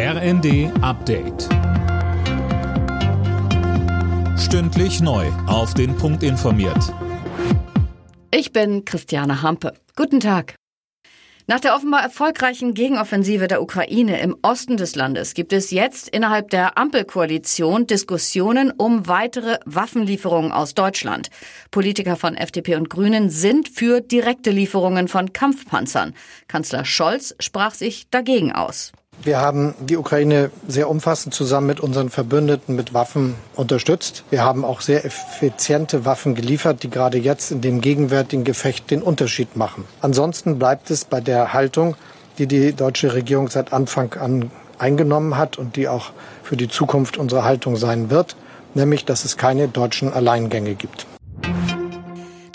RND Update. Stündlich neu. Auf den Punkt informiert. Ich bin Christiane Hampe. Guten Tag. Nach der offenbar erfolgreichen Gegenoffensive der Ukraine im Osten des Landes gibt es jetzt innerhalb der Ampelkoalition Diskussionen um weitere Waffenlieferungen aus Deutschland. Politiker von FDP und Grünen sind für direkte Lieferungen von Kampfpanzern. Kanzler Scholz sprach sich dagegen aus. Wir haben die Ukraine sehr umfassend zusammen mit unseren Verbündeten mit Waffen unterstützt. Wir haben auch sehr effiziente Waffen geliefert, die gerade jetzt in dem gegenwärtigen Gefecht den Unterschied machen. Ansonsten bleibt es bei der Haltung, die die deutsche Regierung seit Anfang an eingenommen hat und die auch für die Zukunft unsere Haltung sein wird, nämlich dass es keine deutschen Alleingänge gibt.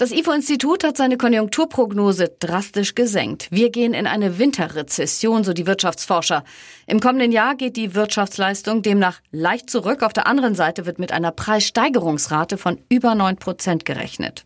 Das IFO-Institut hat seine Konjunkturprognose drastisch gesenkt. Wir gehen in eine Winterrezession, so die Wirtschaftsforscher. Im kommenden Jahr geht die Wirtschaftsleistung demnach leicht zurück. Auf der anderen Seite wird mit einer Preissteigerungsrate von über 9 Prozent gerechnet.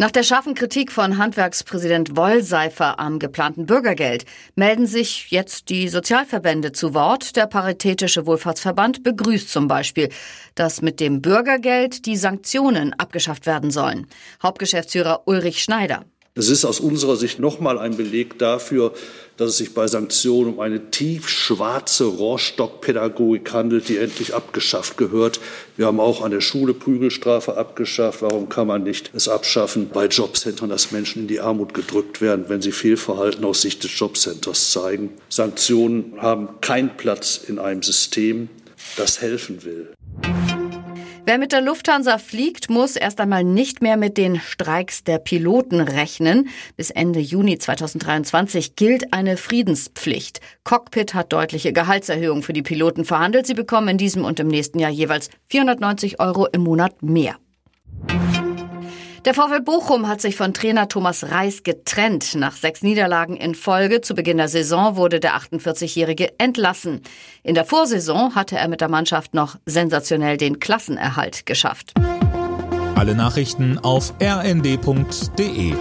Nach der scharfen Kritik von Handwerkspräsident Wollseifer am geplanten Bürgergeld melden sich jetzt die Sozialverbände zu Wort. Der Paritätische Wohlfahrtsverband begrüßt zum Beispiel, dass mit dem Bürgergeld die Sanktionen abgeschafft werden sollen. Hauptgeschäftsführer Ulrich Schneider. Es ist aus unserer Sicht nochmal ein Beleg dafür, dass es sich bei Sanktionen um eine tiefschwarze Rohrstockpädagogik handelt, die endlich abgeschafft gehört. Wir haben auch an der Schule Prügelstrafe abgeschafft. Warum kann man nicht es abschaffen bei Jobcentern, dass Menschen in die Armut gedrückt werden, wenn sie Fehlverhalten aus Sicht des Jobcenters zeigen? Sanktionen haben keinen Platz in einem System, das helfen will. Wer mit der Lufthansa fliegt, muss erst einmal nicht mehr mit den Streiks der Piloten rechnen. Bis Ende Juni 2023 gilt eine Friedenspflicht. Cockpit hat deutliche Gehaltserhöhungen für die Piloten verhandelt. Sie bekommen in diesem und im nächsten Jahr jeweils 490 Euro im Monat mehr. Der VfL Bochum hat sich von Trainer Thomas Reis getrennt. Nach sechs Niederlagen in Folge zu Beginn der Saison wurde der 48-Jährige entlassen. In der Vorsaison hatte er mit der Mannschaft noch sensationell den Klassenerhalt geschafft. Alle Nachrichten auf rnd.de